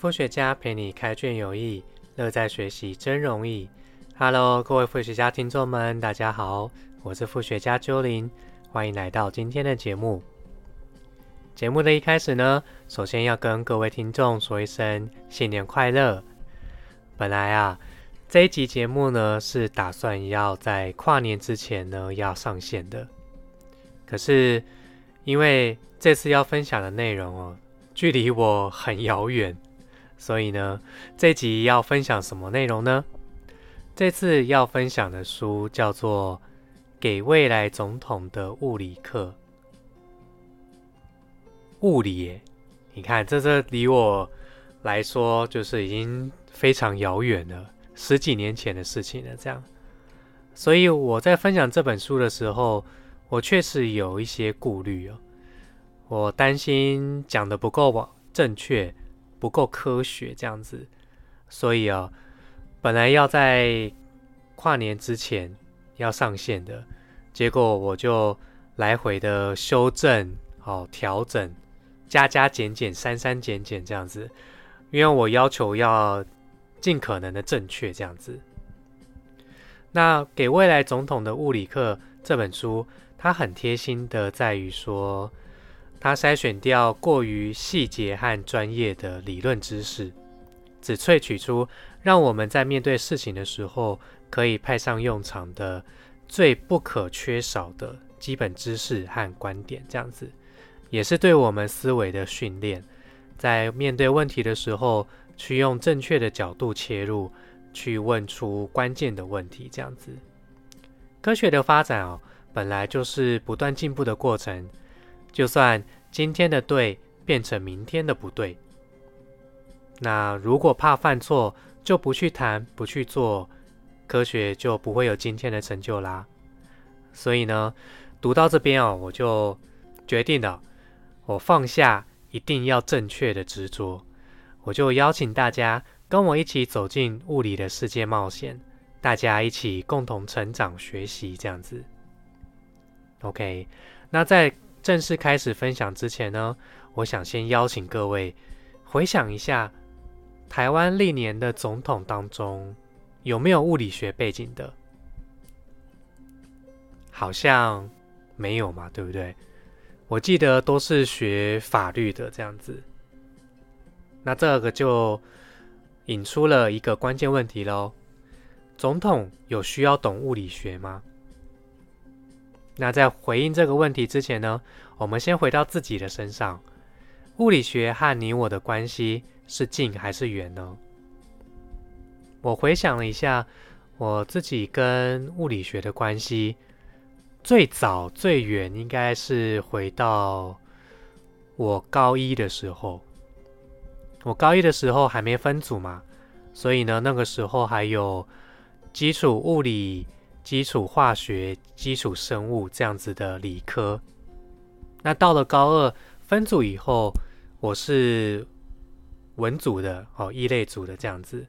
副学家陪你开卷有益，乐在学习真容易。Hello，各位副学家听众们，大家好，我是副学家鸠林，欢迎来到今天的节目。节目的一开始呢，首先要跟各位听众说一声新年快乐。本来啊，这一集节目呢是打算要在跨年之前呢要上线的，可是因为这次要分享的内容哦，距离我很遥远。所以呢，这集要分享什么内容呢？这次要分享的书叫做《给未来总统的物理课》。物理耶，你看，这这离我来说就是已经非常遥远了，十几年前的事情了。这样，所以我在分享这本书的时候，我确实有一些顾虑哦，我担心讲的不够正确。不够科学这样子，所以啊，本来要在跨年之前要上线的，结果我就来回的修正、好调整、加加减减、删删减减这样子，因为我要求要尽可能的正确这样子。那给未来总统的物理课这本书，它很贴心的在于说。他筛选掉过于细节和专业的理论知识，只萃取出让我们在面对事情的时候可以派上用场的最不可缺少的基本知识和观点。这样子，也是对我们思维的训练，在面对问题的时候，去用正确的角度切入，去问出关键的问题。这样子，科学的发展哦，本来就是不断进步的过程。就算今天的对变成明天的不对，那如果怕犯错就不去谈不去做，科学就不会有今天的成就啦。所以呢，读到这边哦，我就决定了，我放下一定要正确的执着，我就邀请大家跟我一起走进物理的世界冒险，大家一起共同成长学习这样子。OK，那在。正式开始分享之前呢，我想先邀请各位回想一下，台湾历年的总统当中有没有物理学背景的？好像没有嘛，对不对？我记得都是学法律的这样子。那这个就引出了一个关键问题喽：总统有需要懂物理学吗？那在回应这个问题之前呢，我们先回到自己的身上。物理学和你我的关系是近还是远呢？我回想了一下，我自己跟物理学的关系，最早最远应该是回到我高一的时候。我高一的时候还没分组嘛，所以呢，那个时候还有基础物理。基础化学、基础生物这样子的理科，那到了高二分组以后，我是文组的哦，一类组的这样子。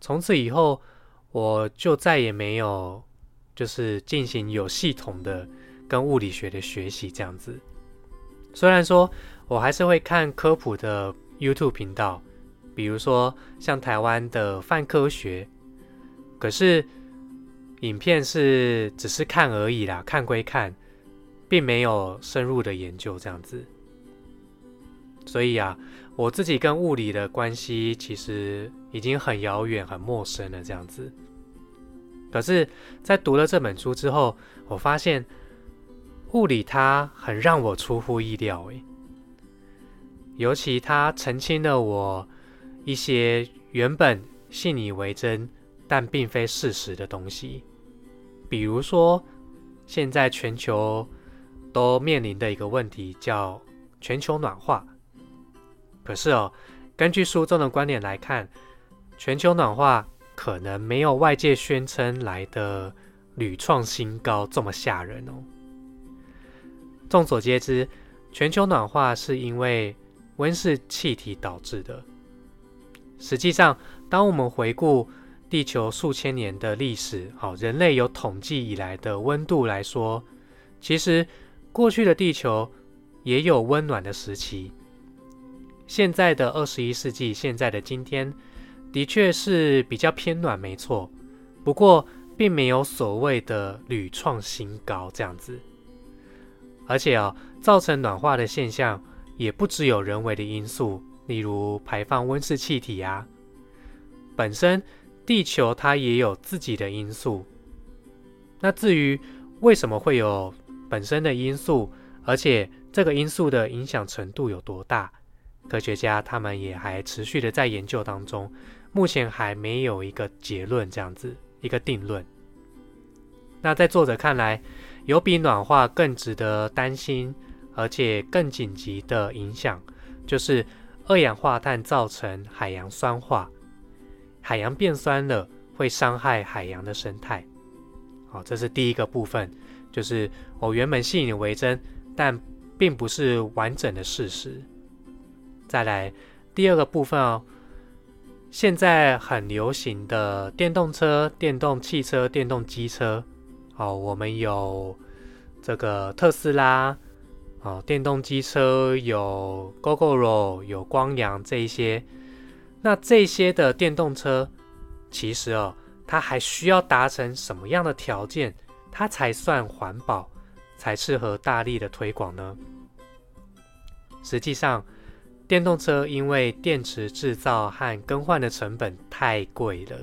从此以后，我就再也没有就是进行有系统的跟物理学的学习这样子。虽然说我还是会看科普的 YouTube 频道，比如说像台湾的泛科学，可是。影片是只是看而已啦，看归看，并没有深入的研究这样子。所以啊，我自己跟物理的关系其实已经很遥远、很陌生了这样子。可是，在读了这本书之后，我发现物理它很让我出乎意料诶，尤其它澄清了我一些原本信以为真但并非事实的东西。比如说，现在全球都面临的一个问题叫全球暖化。可是哦，根据书中的观点来看，全球暖化可能没有外界宣称来的屡创新高这么吓人哦。众所皆知，全球暖化是因为温室气体导致的。实际上，当我们回顾，地球数千年的历史，好，人类有统计以来的温度来说，其实过去的地球也有温暖的时期，现在的二十一世纪，现在的今天，的确是比较偏暖，没错。不过，并没有所谓的屡创新高这样子。而且啊，造成暖化的现象也不只有人为的因素，例如排放温室气体啊。本身地球它也有自己的因素。那至于为什么会有本身的因素，而且这个因素的影响程度有多大，科学家他们也还持续的在研究当中，目前还没有一个结论，这样子一个定论。那在作者看来，有比暖化更值得担心，而且更紧急的影响，就是二氧化碳造成海洋酸化。海洋变酸了，会伤害海洋的生态。好，这是第一个部分，就是我原本信以为真，但并不是完整的事实。再来第二个部分哦，现在很流行的电动车、电动汽车、电动机车，哦，我们有这个特斯拉，哦，电动机车有 GoGoRo，有光阳这一些。那这些的电动车，其实哦，它还需要达成什么样的条件，它才算环保，才适合大力的推广呢？实际上，电动车因为电池制造和更换的成本太贵了，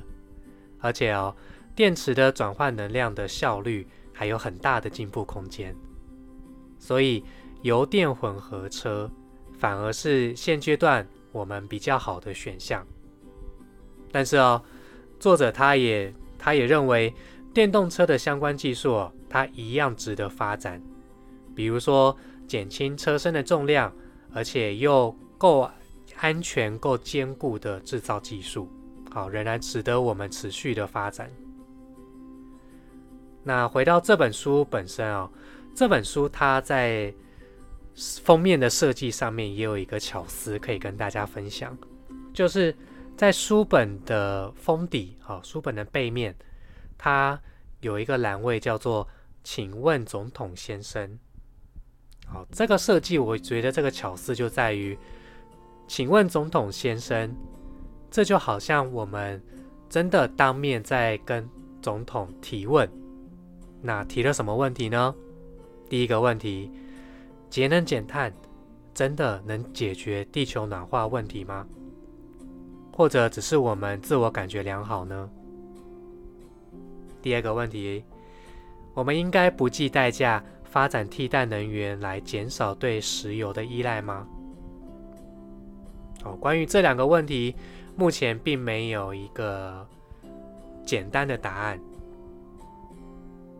而且哦，电池的转换能量的效率还有很大的进步空间，所以油电混合车反而是现阶段。我们比较好的选项，但是哦，作者他也他也认为电动车的相关技术哦，它一样值得发展。比如说减轻车身的重量，而且又够安全、够坚固的制造技术，好，仍然值得我们持续的发展。那回到这本书本身哦，这本书它在。封面的设计上面也有一个巧思可以跟大家分享，就是在书本的封底，好，书本的背面，它有一个栏位叫做“请问总统先生”。好，这个设计我觉得这个巧思就在于“请问总统先生”，这就好像我们真的当面在跟总统提问。那提了什么问题呢？第一个问题。节能减碳真的能解决地球暖化问题吗？或者只是我们自我感觉良好呢？第二个问题，我们应该不计代价发展替代能源来减少对石油的依赖吗？哦，关于这两个问题，目前并没有一个简单的答案。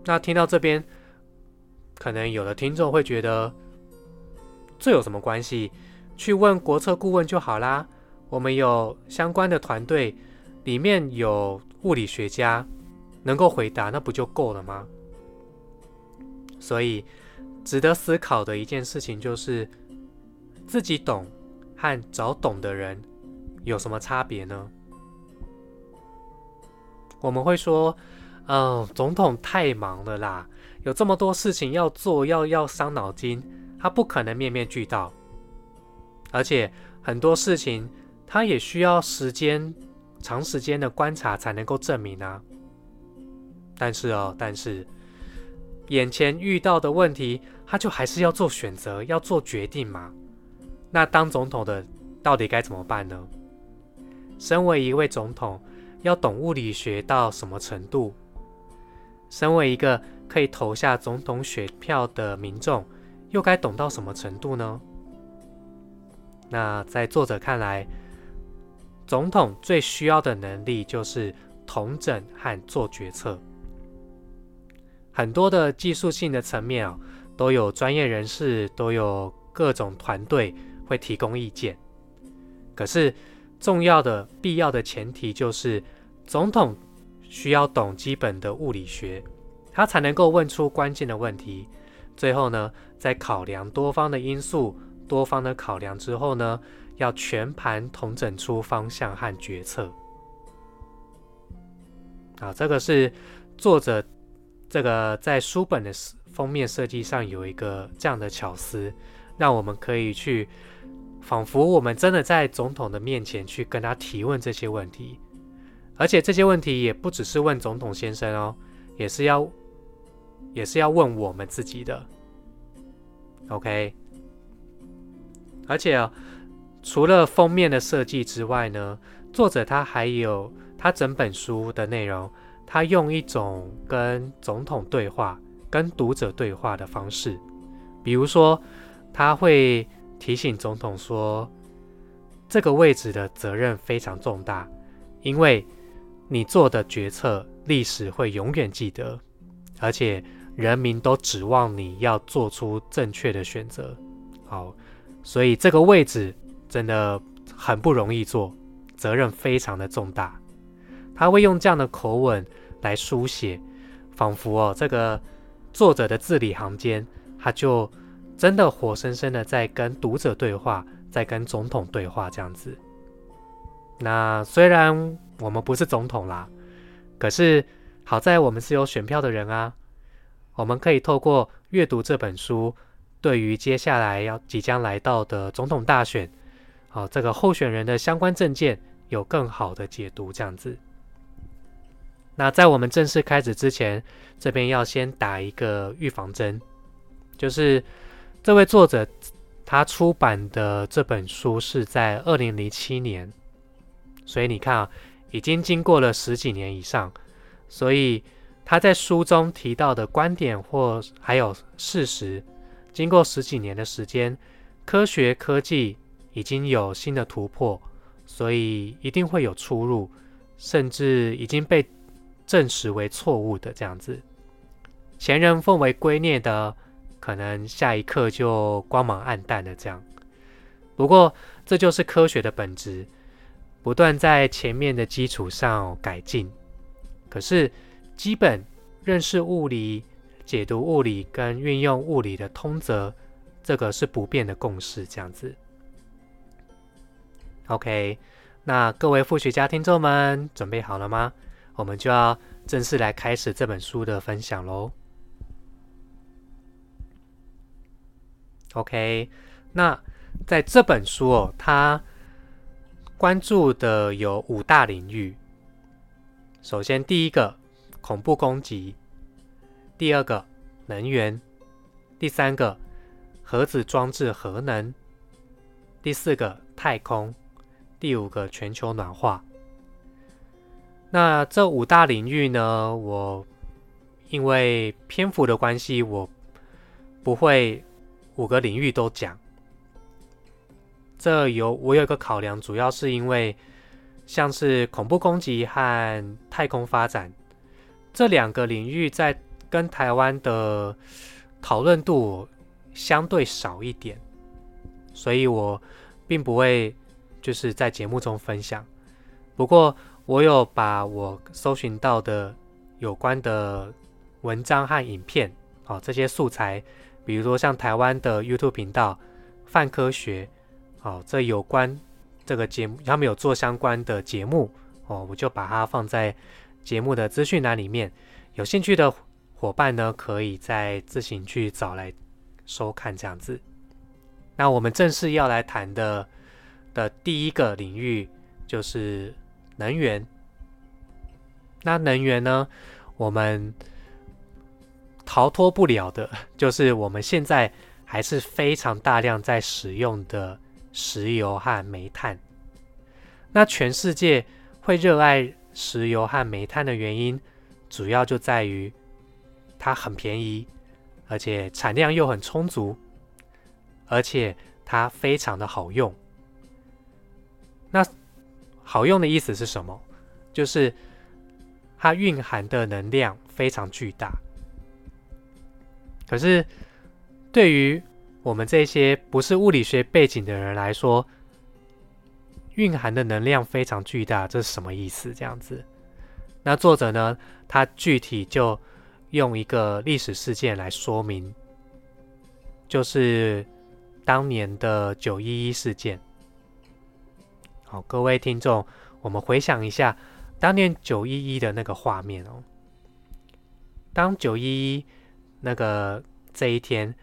那听到这边，可能有的听众会觉得。这有什么关系？去问国策顾问就好啦。我们有相关的团队，里面有物理学家能够回答，那不就够了吗？所以，值得思考的一件事情就是，自己懂和找懂的人有什么差别呢？我们会说，嗯，总统太忙了啦，有这么多事情要做，要要伤脑筋。他不可能面面俱到，而且很多事情他也需要时间、长时间的观察才能够证明啊。但是哦，但是眼前遇到的问题，他就还是要做选择、要做决定嘛。那当总统的到底该怎么办呢？身为一位总统，要懂物理学到什么程度？身为一个可以投下总统选票的民众？又该懂到什么程度呢？那在作者看来，总统最需要的能力就是统整和做决策。很多的技术性的层面啊，都有专业人士，都有各种团队会提供意见。可是重要的、必要的前提就是，总统需要懂基本的物理学，他才能够问出关键的问题。最后呢，在考量多方的因素、多方的考量之后呢，要全盘统整出方向和决策。啊，这个是作者这个在书本的封面设计上有一个这样的巧思，让我们可以去仿佛我们真的在总统的面前去跟他提问这些问题，而且这些问题也不只是问总统先生哦，也是要也是要问我们自己的。OK，而且除了封面的设计之外呢，作者他还有他整本书的内容，他用一种跟总统对话、跟读者对话的方式，比如说他会。提醒总统说，这个位置的责任非常重大，因为你做的决策，历史会永远记得，而且人民都指望你要做出正确的选择。好，所以这个位置真的很不容易做，责任非常的重大。他会用这样的口吻来书写，仿佛哦，这个作者的字里行间，他就。真的活生生的在跟读者对话，在跟总统对话这样子。那虽然我们不是总统啦，可是好在我们是有选票的人啊。我们可以透过阅读这本书，对于接下来要即将来到的总统大选，好这个候选人的相关证件有更好的解读这样子。那在我们正式开始之前，这边要先打一个预防针，就是。这位作者他出版的这本书是在二零零七年，所以你看啊，已经经过了十几年以上，所以他在书中提到的观点或还有事实，经过十几年的时间，科学科技已经有新的突破，所以一定会有出入，甚至已经被证实为错误的这样子，前人奉为圭臬的。可能下一刻就光芒暗淡了。这样，不过这就是科学的本质，不断在前面的基础上改进。可是，基本认识物理、解读物理跟运用物理的通则，这个是不变的共识。这样子，OK，那各位复学家听众们准备好了吗？我们就要正式来开始这本书的分享喽。OK，那在这本书哦，它关注的有五大领域。首先，第一个恐怖攻击；第二个能源；第三个核子装置核能；第四个太空；第五个全球暖化。那这五大领域呢，我因为篇幅的关系，我不会。五个领域都讲，这有我有一个考量，主要是因为像是恐怖攻击和太空发展这两个领域，在跟台湾的讨论度相对少一点，所以我并不会就是在节目中分享。不过我有把我搜寻到的有关的文章和影片，哦，这些素材。比如说像台湾的 YouTube 频道泛科学，哦，这有关这个节目，他们有做相关的节目哦，我就把它放在节目的资讯栏里面。有兴趣的伙伴呢，可以再自行去找来收看这样子。那我们正式要来谈的的第一个领域就是能源。那能源呢，我们。逃脱不了的，就是我们现在还是非常大量在使用的石油和煤炭。那全世界会热爱石油和煤炭的原因，主要就在于它很便宜，而且产量又很充足，而且它非常的好用。那好用的意思是什么？就是它蕴含的能量非常巨大。可是，对于我们这些不是物理学背景的人来说，蕴含的能量非常巨大，这是什么意思？这样子，那作者呢？他具体就用一个历史事件来说明，就是当年的九一一事件。好，各位听众，我们回想一下当年九一一的那个画面哦，当九一一。那个这一天，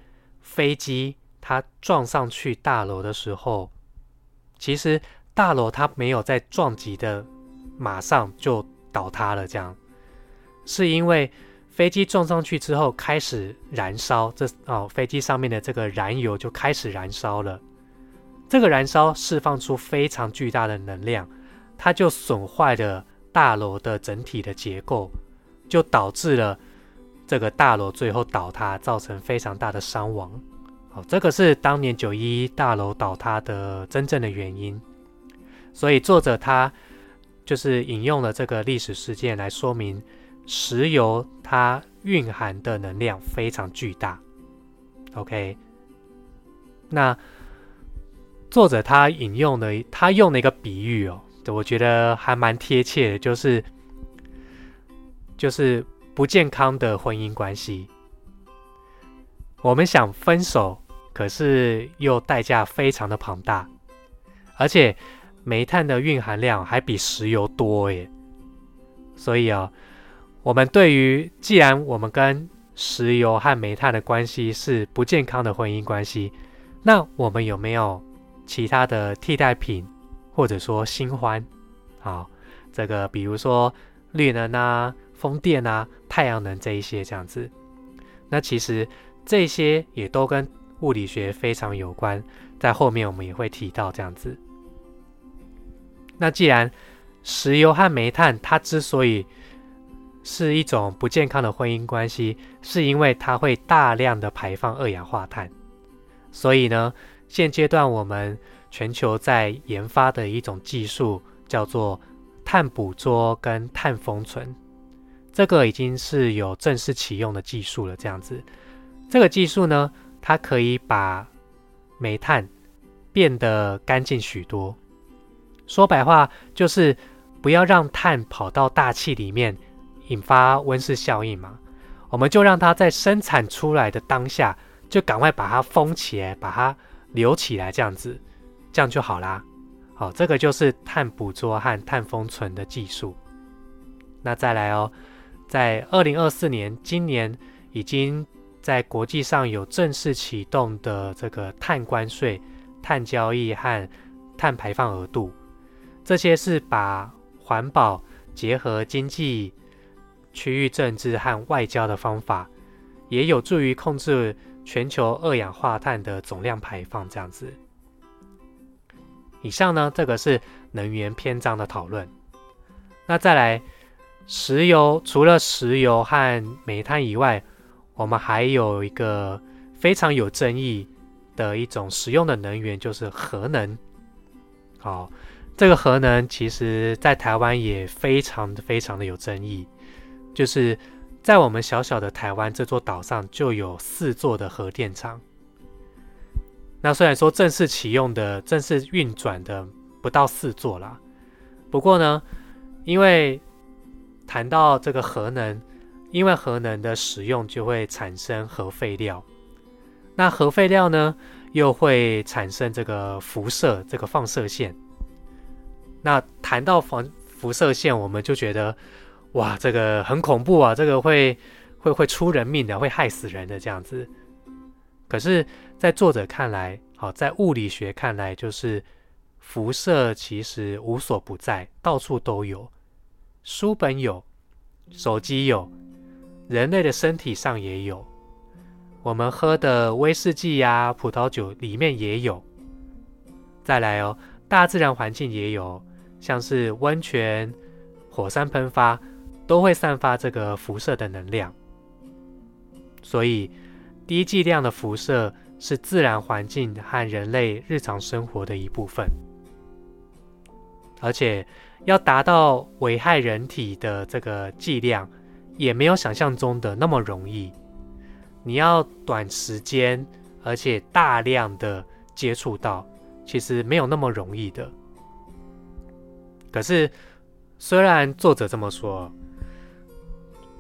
飞机它撞上去大楼的时候，其实大楼它没有在撞击的马上就倒塌了，这样是因为飞机撞上去之后开始燃烧，这哦飞机上面的这个燃油就开始燃烧了，这个燃烧释放出非常巨大的能量，它就损坏了大楼的整体的结构，就导致了这个大楼最后倒塌，造成非常大的伤亡。好，这个是当年九一一大楼倒塌的真正的原因。所以作者他就是引用了这个历史事件来说明，石油它蕴含的能量非常巨大。OK，那作者他引用的他用了一个比喻哦，我觉得还蛮贴切的，就是就是不健康的婚姻关系。我们想分手，可是又代价非常的庞大，而且煤炭的蕴含量还比石油多耶。所以啊，我们对于既然我们跟石油和煤炭的关系是不健康的婚姻关系，那我们有没有其他的替代品，或者说新欢？好，这个比如说绿能啊、风电啊、太阳能这一些这样子，那其实。这些也都跟物理学非常有关，在后面我们也会提到这样子。那既然石油和煤炭它之所以是一种不健康的婚姻关系，是因为它会大量的排放二氧化碳。所以呢，现阶段我们全球在研发的一种技术叫做碳捕捉跟碳封存，这个已经是有正式启用的技术了，这样子。这个技术呢，它可以把煤炭变得干净许多。说白话就是不要让碳跑到大气里面，引发温室效应嘛。我们就让它在生产出来的当下，就赶快把它封起来，把它留起来，这样子，这样就好啦。好，这个就是碳捕捉和碳封存的技术。那再来哦，在二零二四年，今年已经。在国际上有正式启动的这个碳关税、碳交易和碳排放额度，这些是把环保结合经济、区域政治和外交的方法，也有助于控制全球二氧化碳的总量排放。这样子。以上呢，这个是能源篇章的讨论。那再来，石油除了石油和煤炭以外，我们还有一个非常有争议的一种使用的能源，就是核能。好，这个核能其实在台湾也非常非常的有争议，就是在我们小小的台湾这座岛上就有四座的核电厂。那虽然说正式启用的、正式运转的不到四座啦，不过呢，因为谈到这个核能。因为核能的使用就会产生核废料，那核废料呢又会产生这个辐射，这个放射线。那谈到防辐射线，我们就觉得哇，这个很恐怖啊，这个会会会出人命的，会害死人的这样子。可是，在作者看来，好，在物理学看来，就是辐射其实无所不在，到处都有，书本有，手机有。人类的身体上也有，我们喝的威士忌呀、葡萄酒里面也有。再来哦，大自然环境也有，像是温泉、火山喷发，都会散发这个辐射的能量。所以，低剂量的辐射是自然环境和人类日常生活的一部分，而且要达到危害人体的这个剂量。也没有想象中的那么容易，你要短时间而且大量的接触到，其实没有那么容易的。可是，虽然作者这么说，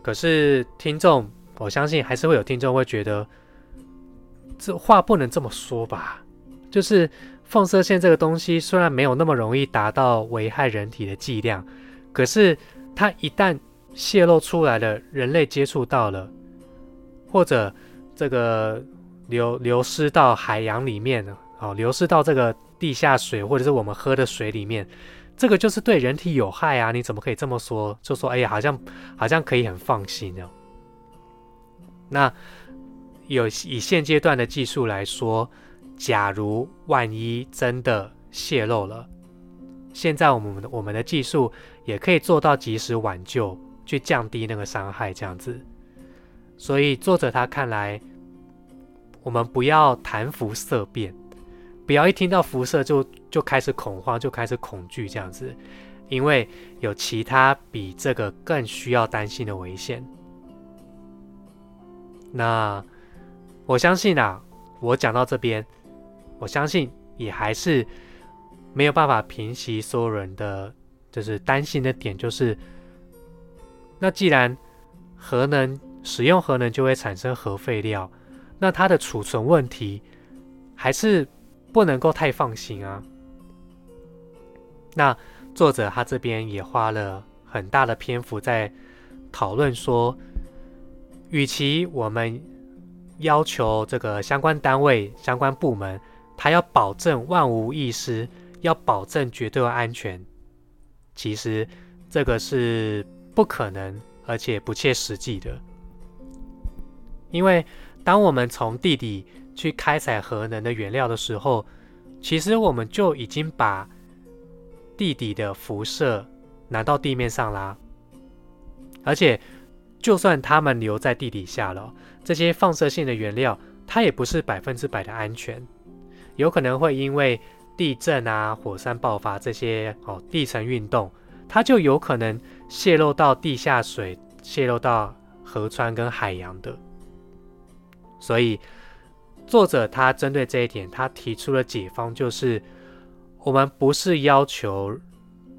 可是听众，我相信还是会有听众会觉得，这话不能这么说吧？就是放射线这个东西，虽然没有那么容易达到危害人体的剂量，可是它一旦泄露出来了，人类接触到了，或者这个流流失到海洋里面了，哦，流失到这个地下水或者是我们喝的水里面，这个就是对人体有害啊！你怎么可以这么说？就说哎呀，好像好像可以很放心哦。那有以现阶段的技术来说，假如万一真的泄漏了，现在我们我们的技术也可以做到及时挽救，去降低那个伤害，这样子。所以作者他看来，我们不要谈辐色变，不要一听到辐射就就开始恐慌，就开始恐惧这样子，因为有其他比这个更需要担心的危险。那我相信啊，我讲到这边，我相信也还是没有办法平息所有人的，就是担心的点，就是那既然核能。使用核能就会产生核废料，那它的储存问题还是不能够太放心啊。那作者他这边也花了很大的篇幅在讨论说，与其我们要求这个相关单位、相关部门，他要保证万无一失，要保证绝对安全，其实这个是不可能而且不切实际的。因为当我们从地底去开采核能的原料的时候，其实我们就已经把地底的辐射拿到地面上啦。而且，就算它们留在地底下了，这些放射性的原料，它也不是百分之百的安全，有可能会因为地震啊、火山爆发这些哦地层运动，它就有可能泄露到地下水、泄露到河川跟海洋的。所以，作者他针对这一点，他提出了解方，就是我们不是要求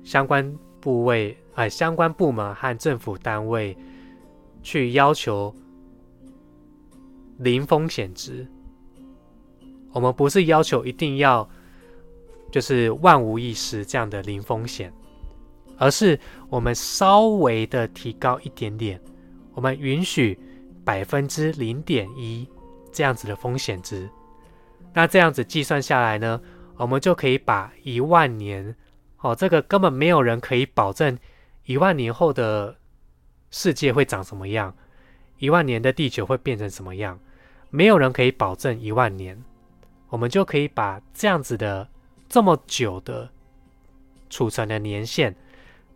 相关部位、哎，相关部门和政府单位去要求零风险值，我们不是要求一定要就是万无一失这样的零风险，而是我们稍微的提高一点点，我们允许。百分之零点一这样子的风险值，那这样子计算下来呢，我们就可以把一万年哦，这个根本没有人可以保证一万年后的世界会长什么样，一万年的地球会变成什么样，没有人可以保证一万年，我们就可以把这样子的这么久的储存的年限，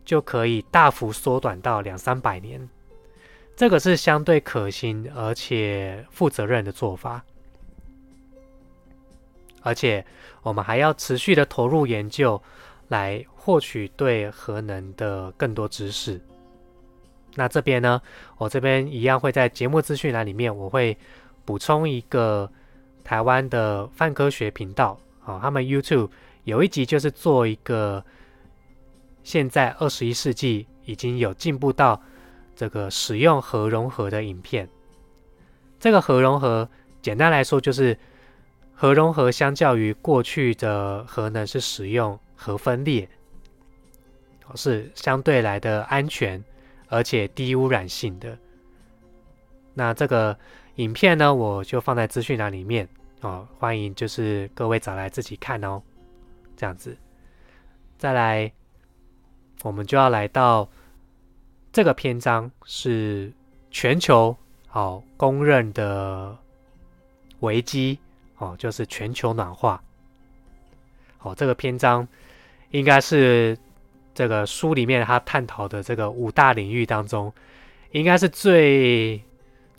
就可以大幅缩短到两三百年。这个是相对可行而且负责任的做法，而且我们还要持续的投入研究，来获取对核能的更多知识。那这边呢，我这边一样会在节目资讯栏里面，我会补充一个台湾的泛科学频道啊，他们 YouTube 有一集就是做一个现在二十一世纪已经有进步到。这个使用核融合的影片，这个核融合简单来说就是核融合相较于过去的核能是使用核分裂，是相对来的安全而且低污染性的。那这个影片呢，我就放在资讯栏里面哦，欢迎就是各位找来自己看哦。这样子，再来，我们就要来到。这个篇章是全球好公认的危机哦，就是全球暖化。哦，这个篇章应该是这个书里面他探讨的这个五大领域当中，应该是最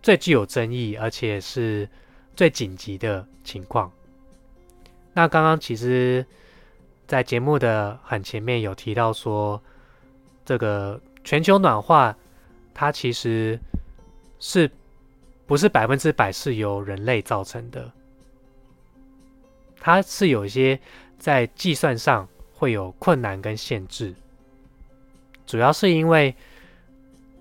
最具有争议，而且是最紧急的情况。那刚刚其实，在节目的很前面有提到说，这个。全球暖化，它其实是不是百分之百是由人类造成的？它是有一些在计算上会有困难跟限制，主要是因为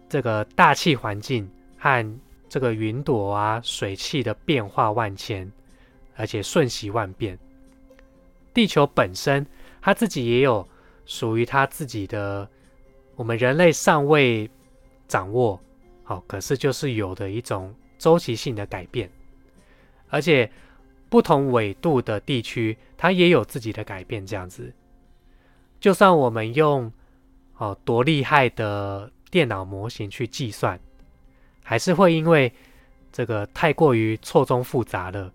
这个大气环境和这个云朵啊、水汽的变化万千，而且瞬息万变。地球本身，它自己也有属于它自己的。我们人类尚未掌握好，可是就是有的一种周期性的改变，而且不同纬度的地区，它也有自己的改变。这样子，就算我们用哦多厉害的电脑模型去计算，还是会因为这个太过于错综复杂了，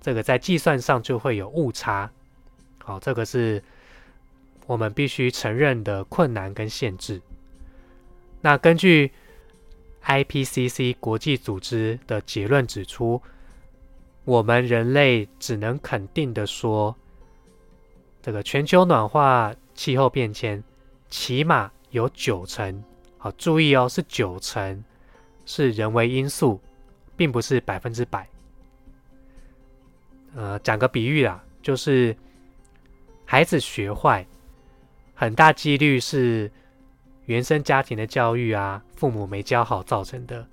这个在计算上就会有误差。好，这个是我们必须承认的困难跟限制。那根据 IPCC 国际组织的结论指出，我们人类只能肯定的说，这个全球暖化、气候变迁，起码有九成，好注意哦，是九成是人为因素，并不是百分之百。呃，讲个比喻啦，就是孩子学坏，很大几率是。原生家庭的教育啊，父母没教好造成的。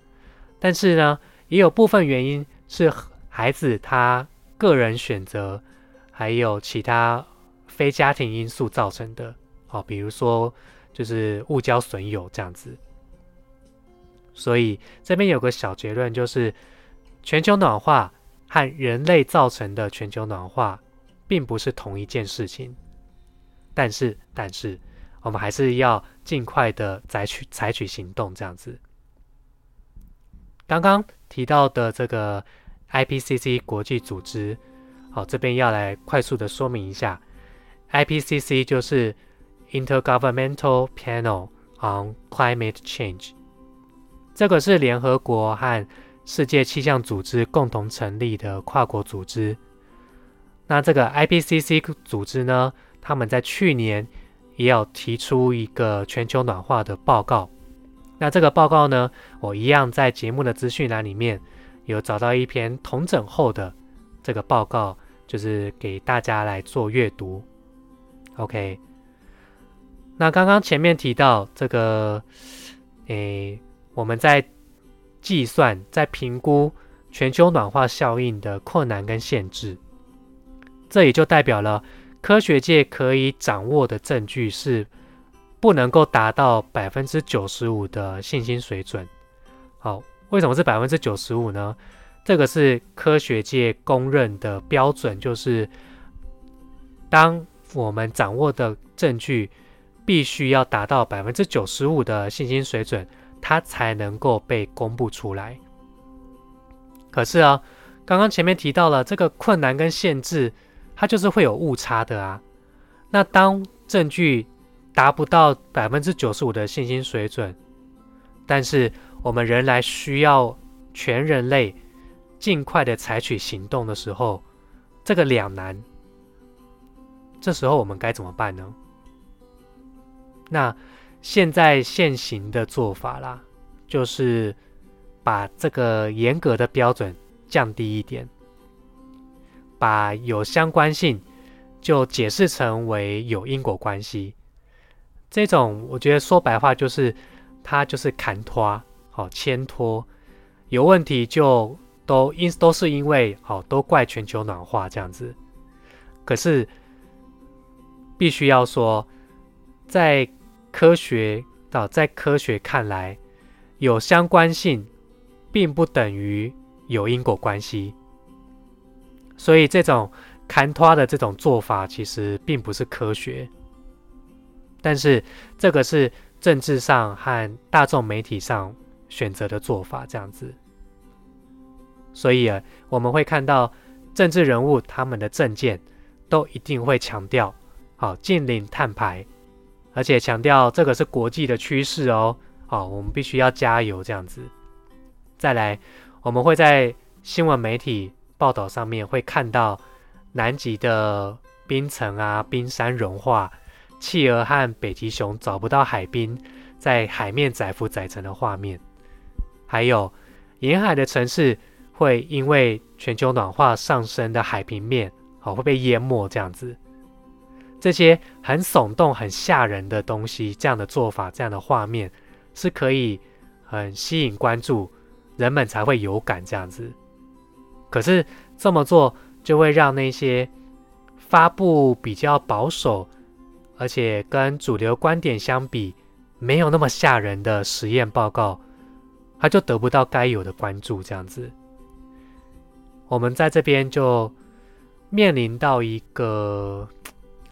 但是呢，也有部分原因是孩子他个人选择，还有其他非家庭因素造成的。哦，比如说就是误交损友这样子。所以这边有个小结论，就是全球暖化和人类造成的全球暖化并不是同一件事情。但是，但是。我们还是要尽快的采取采取行动，这样子。刚刚提到的这个 IPCC 国际组织，好，这边要来快速的说明一下，IPCC 就是 Intergovernmental Panel on Climate Change，这个是联合国和世界气象组织共同成立的跨国组织。那这个 IPCC 组织呢，他们在去年。也要提出一个全球暖化的报告。那这个报告呢，我一样在节目的资讯栏里面有找到一篇同整后的这个报告，就是给大家来做阅读。OK，那刚刚前面提到这个，诶，我们在计算、在评估全球暖化效应的困难跟限制，这也就代表了。科学界可以掌握的证据是不能够达到百分之九十五的信心水准。好，为什么是百分之九十五呢？这个是科学界公认的标准，就是当我们掌握的证据必须要达到百分之九十五的信心水准，它才能够被公布出来。可是啊，刚刚前面提到了这个困难跟限制。它就是会有误差的啊。那当证据达不到百分之九十五的信心水准，但是我们仍然需要全人类尽快的采取行动的时候，这个两难，这时候我们该怎么办呢？那现在现行的做法啦，就是把这个严格的标准降低一点。把有相关性就解释成为有因果关系，这种我觉得说白话就是它就是砍拖，好牵拖，有问题就都因都是因为好都怪全球暖化这样子。可是必须要说，在科学到在科学看来，有相关性并不等于有因果关系。所以这种砍拖的这种做法其实并不是科学，但是这个是政治上和大众媒体上选择的做法，这样子。所以啊，我们会看到政治人物他们的政见都一定会强调，好禁令碳排，而且强调这个是国际的趋势哦，好，我们必须要加油这样子。再来，我们会在新闻媒体。报道上面会看到南极的冰层啊，冰山融化，企鹅和北极熊找不到海冰，在海面载浮载沉的画面，还有沿海的城市会因为全球暖化上升的海平面，好会被淹没这样子。这些很耸动、很吓人的东西，这样的做法、这样的画面是可以很吸引关注，人们才会有感这样子。可是这么做就会让那些发布比较保守，而且跟主流观点相比没有那么吓人的实验报告，它就得不到该有的关注。这样子，我们在这边就面临到一个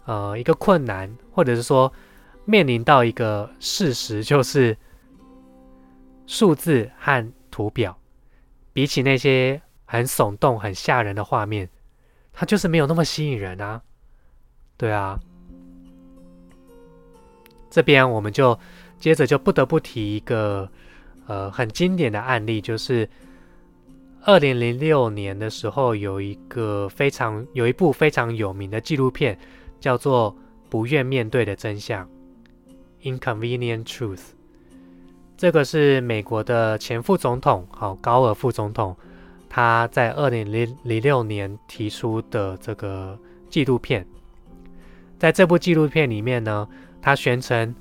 呃一个困难，或者是说面临到一个事实，就是数字和图表比起那些很耸动、很吓人的画面，它就是没有那么吸引人啊。对啊，这边我们就接着就不得不提一个呃很经典的案例，就是。二零零六年的时候，有一个非常有一部非常有名的纪录片，叫做《不愿面对的真相》（Inconvenient Truth）。这个是美国的前副总统，好高尔副总统，他在二零零零六年提出的这个纪录片。在这部纪录片里面呢，他宣称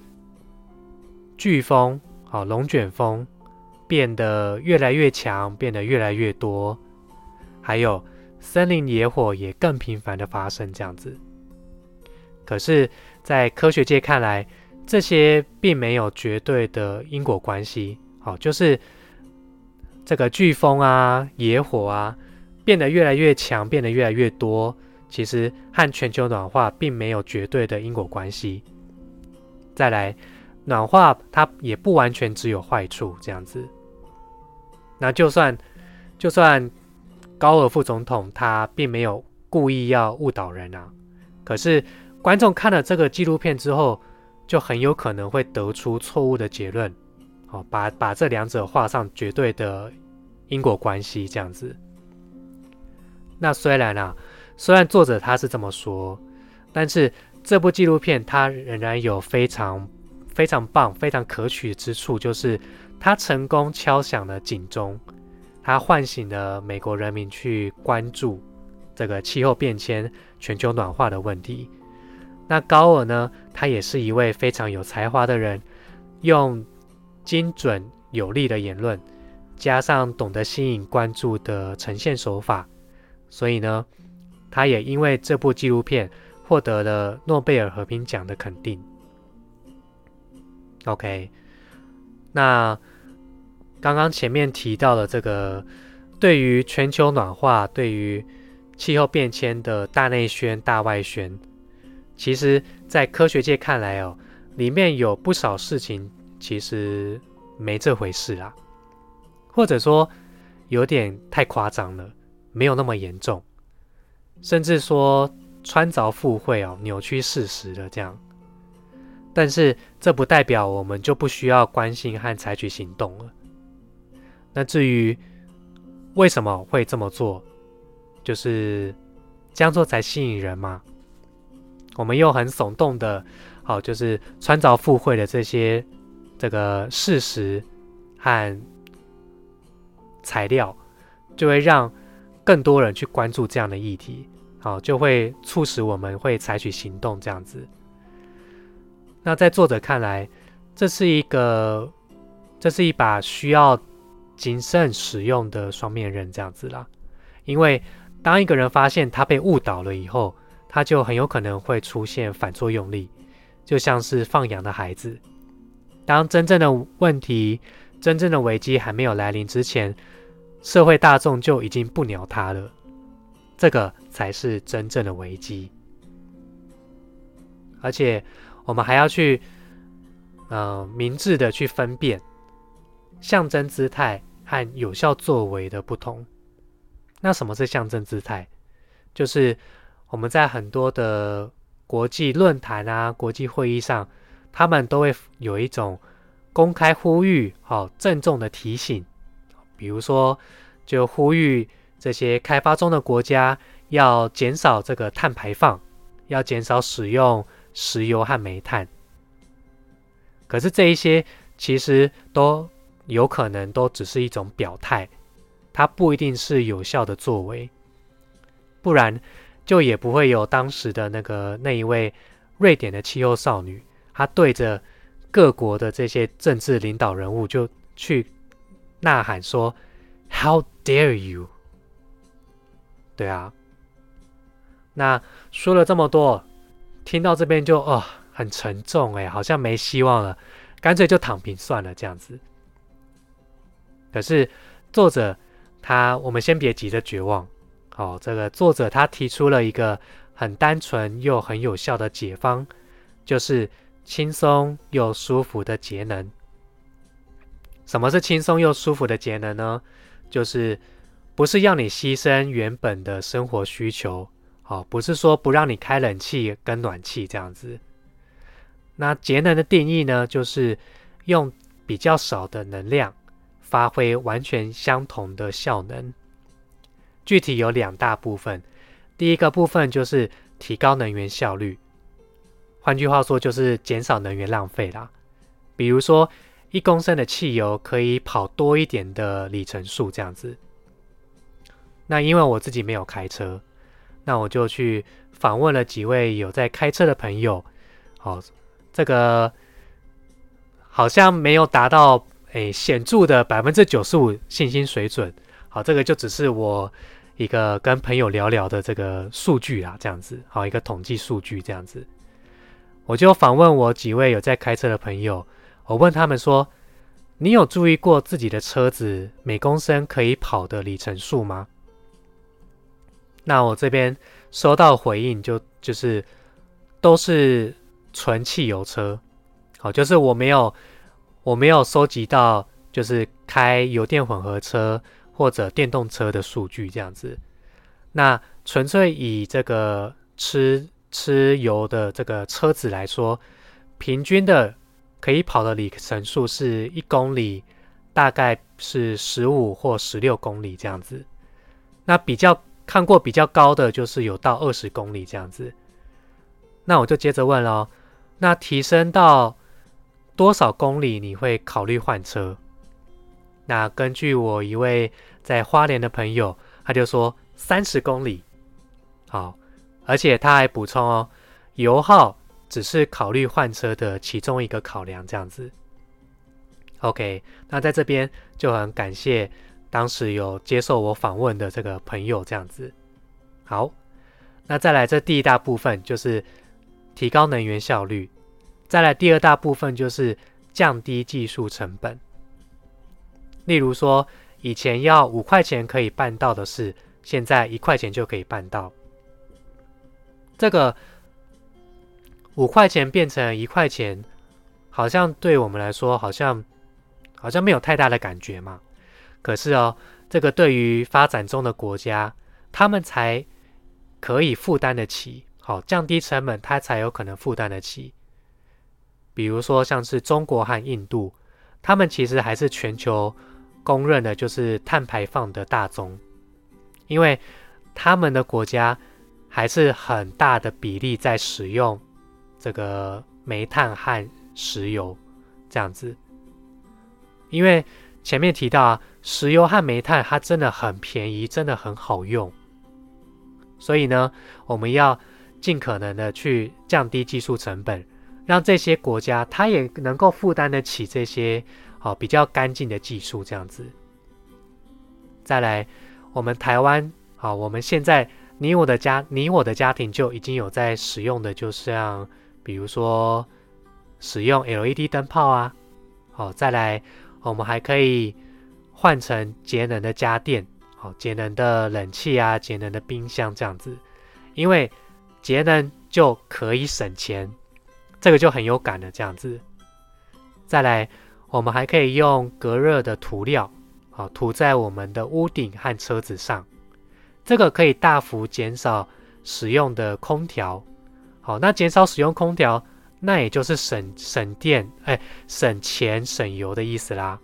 飓风，好龙卷风。变得越来越强，变得越来越多，还有森林野火也更频繁的发生，这样子。可是，在科学界看来，这些并没有绝对的因果关系。好，就是这个飓风啊、野火啊，变得越来越强，变得越来越多，其实和全球暖化并没有绝对的因果关系。再来，暖化它也不完全只有坏处，这样子。那就算就算高尔副总统他并没有故意要误导人啊，可是观众看了这个纪录片之后，就很有可能会得出错误的结论，好，把把这两者画上绝对的因果关系这样子。那虽然啊，虽然作者他是这么说，但是这部纪录片它仍然有非常非常棒、非常可取之处，就是。他成功敲响了警钟，他唤醒了美国人民去关注这个气候变迁、全球暖化的问题。那高尔呢？他也是一位非常有才华的人，用精准有力的言论，加上懂得吸引关注的呈现手法，所以呢，他也因为这部纪录片获得了诺贝尔和平奖的肯定。OK，那。刚刚前面提到了这个，对于全球暖化、对于气候变迁的大内宣、大外宣，其实，在科学界看来哦，里面有不少事情其实没这回事啦，或者说有点太夸张了，没有那么严重，甚至说穿凿附会哦，扭曲事实的这样。但是这不代表我们就不需要关心和采取行动了。那至于为什么会这么做，就是这样做才吸引人吗？我们又很耸动的，好，就是穿凿附会的这些这个事实和材料，就会让更多人去关注这样的议题，好，就会促使我们会采取行动这样子。那在作者看来，这是一个，这是一把需要。谨慎使用的双面刃这样子啦，因为当一个人发现他被误导了以后，他就很有可能会出现反作用力，就像是放羊的孩子，当真正的问题、真正的危机还没有来临之前，社会大众就已经不鸟他了，这个才是真正的危机。而且我们还要去，呃，明智的去分辨象征姿态。和有效作为的不同。那什么是象征姿态？就是我们在很多的国际论坛啊、国际会议上，他们都会有一种公开呼吁、好郑重的提醒，比如说，就呼吁这些开发中的国家要减少这个碳排放，要减少使用石油和煤炭。可是这一些其实都。有可能都只是一种表态，它不一定是有效的作为，不然就也不会有当时的那个那一位瑞典的气候少女，她对着各国的这些政治领导人物就去呐喊说：“How dare you！” 对啊，那说了这么多，听到这边就哦很沉重哎，好像没希望了，干脆就躺平算了这样子。可是，作者他，我们先别急着绝望，好，这个作者他提出了一个很单纯又很有效的解方，就是轻松又舒服的节能。什么是轻松又舒服的节能呢？就是不是要你牺牲原本的生活需求，好，不是说不让你开冷气跟暖气这样子。那节能的定义呢，就是用比较少的能量，发挥完全相同的效能。具体有两大部分，第一个部分就是提高能源效率，换句话说就是减少能源浪费啦。比如说一公升的汽油可以跑多一点的里程数这样子。那因为我自己没有开车，那我就去访问了几位有在开车的朋友。好，这个好像没有达到诶显著的百分之九十五信心水准。好，这个就只是我一个跟朋友聊聊的这个数据啊，这样子，好一个统计数据这样子。我就访问我几位有在开车的朋友，我问他们说：“你有注意过自己的车子每公升可以跑的里程数吗？”那我这边收到回应就就是都是纯汽油车，好，就是我没有我没有收集到就是开油电混合车。或者电动车的数据这样子，那纯粹以这个吃吃油的这个车子来说，平均的可以跑的里程数是一公里大概是十五或十六公里这样子。那比较看过比较高的就是有到二十公里这样子。那我就接着问喽，那提升到多少公里你会考虑换车？那根据我一位在花莲的朋友，他就说三十公里，好，而且他还补充哦，油耗只是考虑换车的其中一个考量，这样子。OK，那在这边就很感谢当时有接受我访问的这个朋友，这样子。好，那再来这第一大部分就是提高能源效率，再来第二大部分就是降低技术成本。例如说，以前要五块钱可以办到的事，现在一块钱就可以办到。这个五块钱变成一块钱，好像对我们来说，好像好像没有太大的感觉嘛。可是哦，这个对于发展中的国家，他们才可以负担得起，好降低成本，他才有可能负担得起。比如说，像是中国和印度，他们其实还是全球。公认的就是碳排放的大宗，因为他们的国家还是很大的比例在使用这个煤炭和石油这样子。因为前面提到啊，石油和煤炭它真的很便宜，真的很好用，所以呢，我们要尽可能的去降低技术成本，让这些国家它也能够负担得起这些。好，比较干净的技术这样子。再来，我们台湾，好，我们现在你我的家，你我的家庭就已经有在使用的，就像比如说使用 LED 灯泡啊。好，再来，我们还可以换成节能的家电，好，节能的冷气啊，节能的冰箱这样子。因为节能就可以省钱，这个就很有感的这样子。再来。我们还可以用隔热的涂料，好涂在我们的屋顶和车子上，这个可以大幅减少使用的空调。好，那减少使用空调，那也就是省省电，哎，省钱省油的意思啦。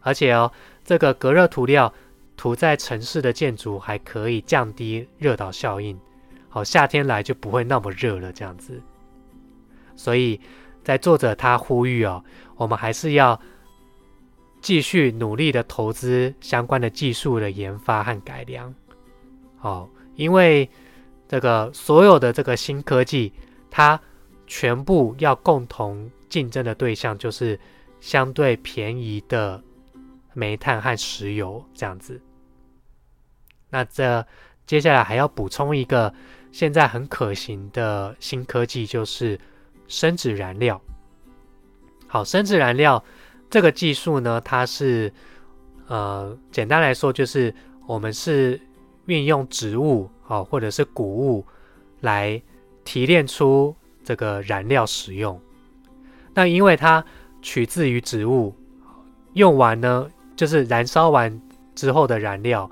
而且哦，这个隔热涂料涂在城市的建筑，还可以降低热岛效应。好，夏天来就不会那么热了，这样子。所以。在作者他呼吁哦，我们还是要继续努力的投资相关的技术的研发和改良，好，因为这个所有的这个新科技，它全部要共同竞争的对象就是相对便宜的煤炭和石油这样子。那这接下来还要补充一个现在很可行的新科技，就是。生质燃料，好，生质燃料这个技术呢，它是呃，简单来说就是我们是运用植物哦或者是谷物来提炼出这个燃料使用。那因为它取自于植物，用完呢就是燃烧完之后的燃料。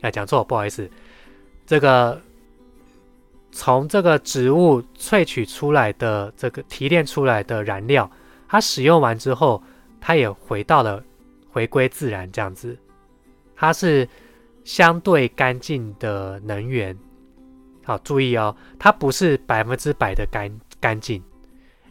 哎，讲错，不好意思，这个。从这个植物萃取出来的这个提炼出来的燃料，它使用完之后，它也回到了回归自然这样子。它是相对干净的能源。好，注意哦，它不是百分之百的干干净，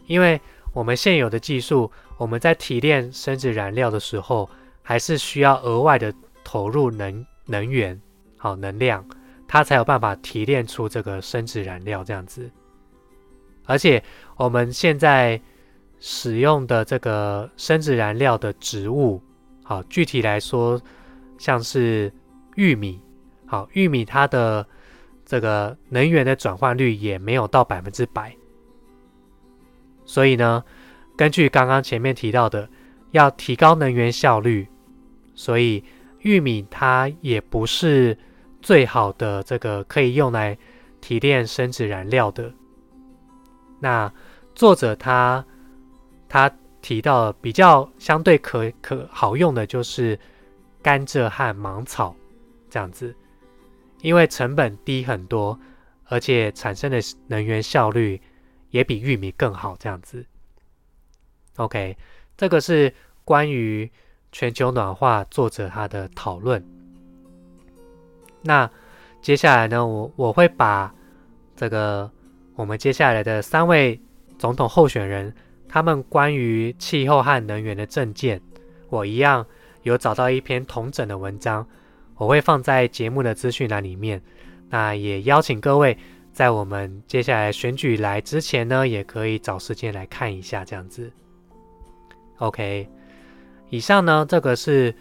因为我们现有的技术，我们在提炼生殖燃料的时候，还是需要额外的投入能能源，好能量。它才有办法提炼出这个生殖燃料这样子，而且我们现在使用的这个生殖燃料的植物，好，具体来说，像是玉米，好，玉米它的这个能源的转换率也没有到百分之百，所以呢，根据刚刚前面提到的，要提高能源效率，所以玉米它也不是。最好的这个可以用来提炼生殖燃料的，那作者他他提到比较相对可可好用的就是甘蔗和芒草这样子，因为成本低很多，而且产生的能源效率也比玉米更好这样子。OK，这个是关于全球暖化作者他的讨论。那接下来呢，我我会把这个我们接下来的三位总统候选人他们关于气候和能源的政见，我一样有找到一篇同整的文章，我会放在节目的资讯栏里面。那也邀请各位在我们接下来选举来之前呢，也可以找时间来看一下这样子。OK，以上呢，这个是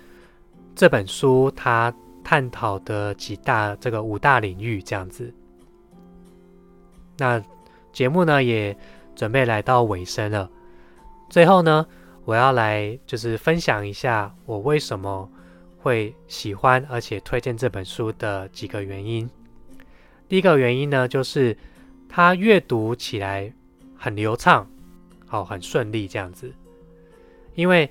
这本书它。探讨的几大这个五大领域这样子，那节目呢也准备来到尾声了。最后呢，我要来就是分享一下我为什么会喜欢而且推荐这本书的几个原因。第一个原因呢，就是它阅读起来很流畅，好，很顺利这样子。因为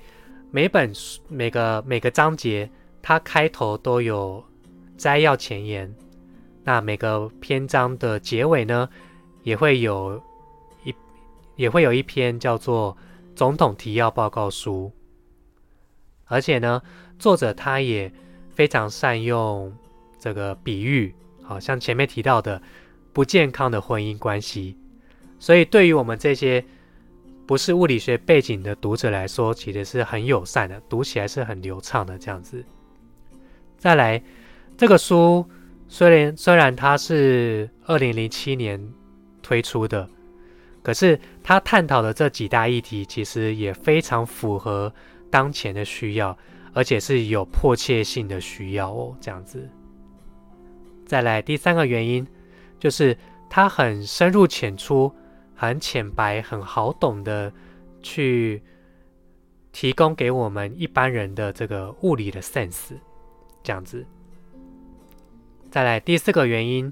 每本书每个每个章节。它开头都有摘要前言，那每个篇章的结尾呢，也会有一也会有一篇叫做总统提要报告书。而且呢，作者他也非常善用这个比喻，好像前面提到的不健康的婚姻关系，所以对于我们这些不是物理学背景的读者来说，其实是很友善的，读起来是很流畅的这样子。再来，这个书虽然虽然它是二零零七年推出的，可是它探讨的这几大议题其实也非常符合当前的需要，而且是有迫切性的需要哦。这样子，再来第三个原因就是它很深入浅出、很浅白、很好懂的去提供给我们一般人的这个物理的 sense。这样子，再来第四个原因：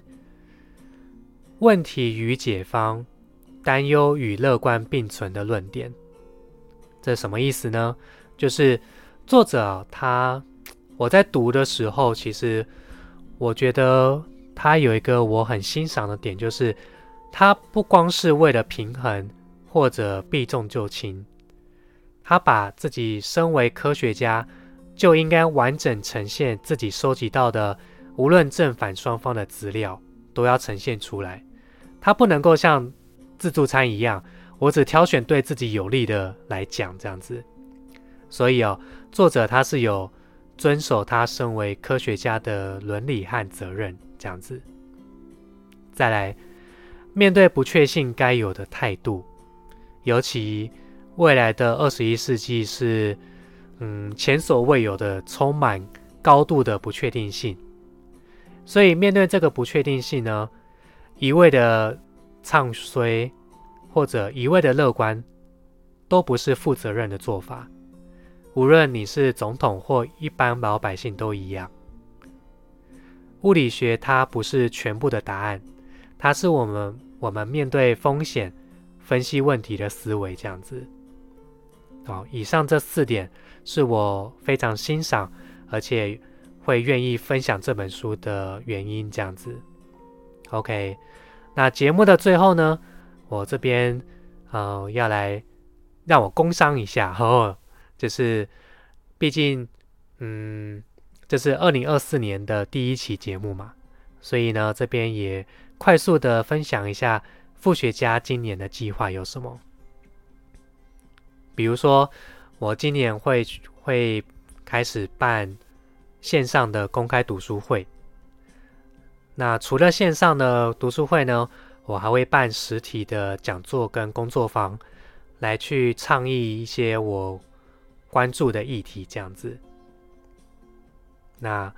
问题与解方，担忧与乐观并存的论点。这什么意思呢？就是作者他，我在读的时候，其实我觉得他有一个我很欣赏的点，就是他不光是为了平衡或者避重就轻，他把自己身为科学家。就应该完整呈现自己收集到的，无论正反双方的资料都要呈现出来。他不能够像自助餐一样，我只挑选对自己有利的来讲这样子。所以哦，作者他是有遵守他身为科学家的伦理和责任这样子。再来，面对不确信该有的态度，尤其未来的二十一世纪是。嗯，前所未有的充满高度的不确定性，所以面对这个不确定性呢，一味的唱衰或者一味的乐观，都不是负责任的做法。无论你是总统或一般老百姓都一样。物理学它不是全部的答案，它是我们我们面对风险、分析问题的思维这样子。好，以上这四点是我非常欣赏，而且会愿意分享这本书的原因。这样子，OK。那节目的最后呢，我这边呃要来让我工商一下，哦，就是毕竟嗯。这是二零二四年的第一期节目嘛，所以呢，这边也快速的分享一下副学家今年的计划有什么。比如说，我今年会会开始办线上的公开读书会。那除了线上的读书会呢，我还会办实体的讲座跟工作坊，来去倡议一些我关注的议题，这样子。那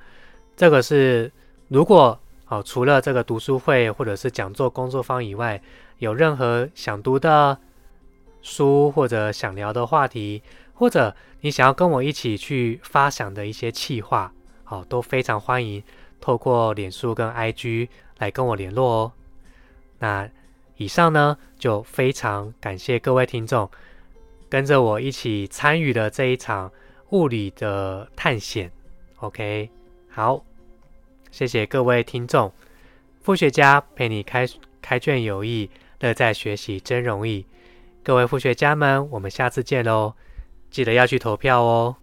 这个是，如果哦，除了这个读书会或者是讲座工作坊以外，有任何想读的书或者想聊的话题，或者你想要跟我一起去发想的一些企划，好，都非常欢迎透过脸书跟 IG 来跟我联络哦。那以上呢，就非常感谢各位听众跟着我一起参与了这一场物理的探险。OK，好，谢谢各位听众。复学家陪你开开卷有益，乐在学习真容易。各位复学家们，我们下次见喽！记得要去投票哦。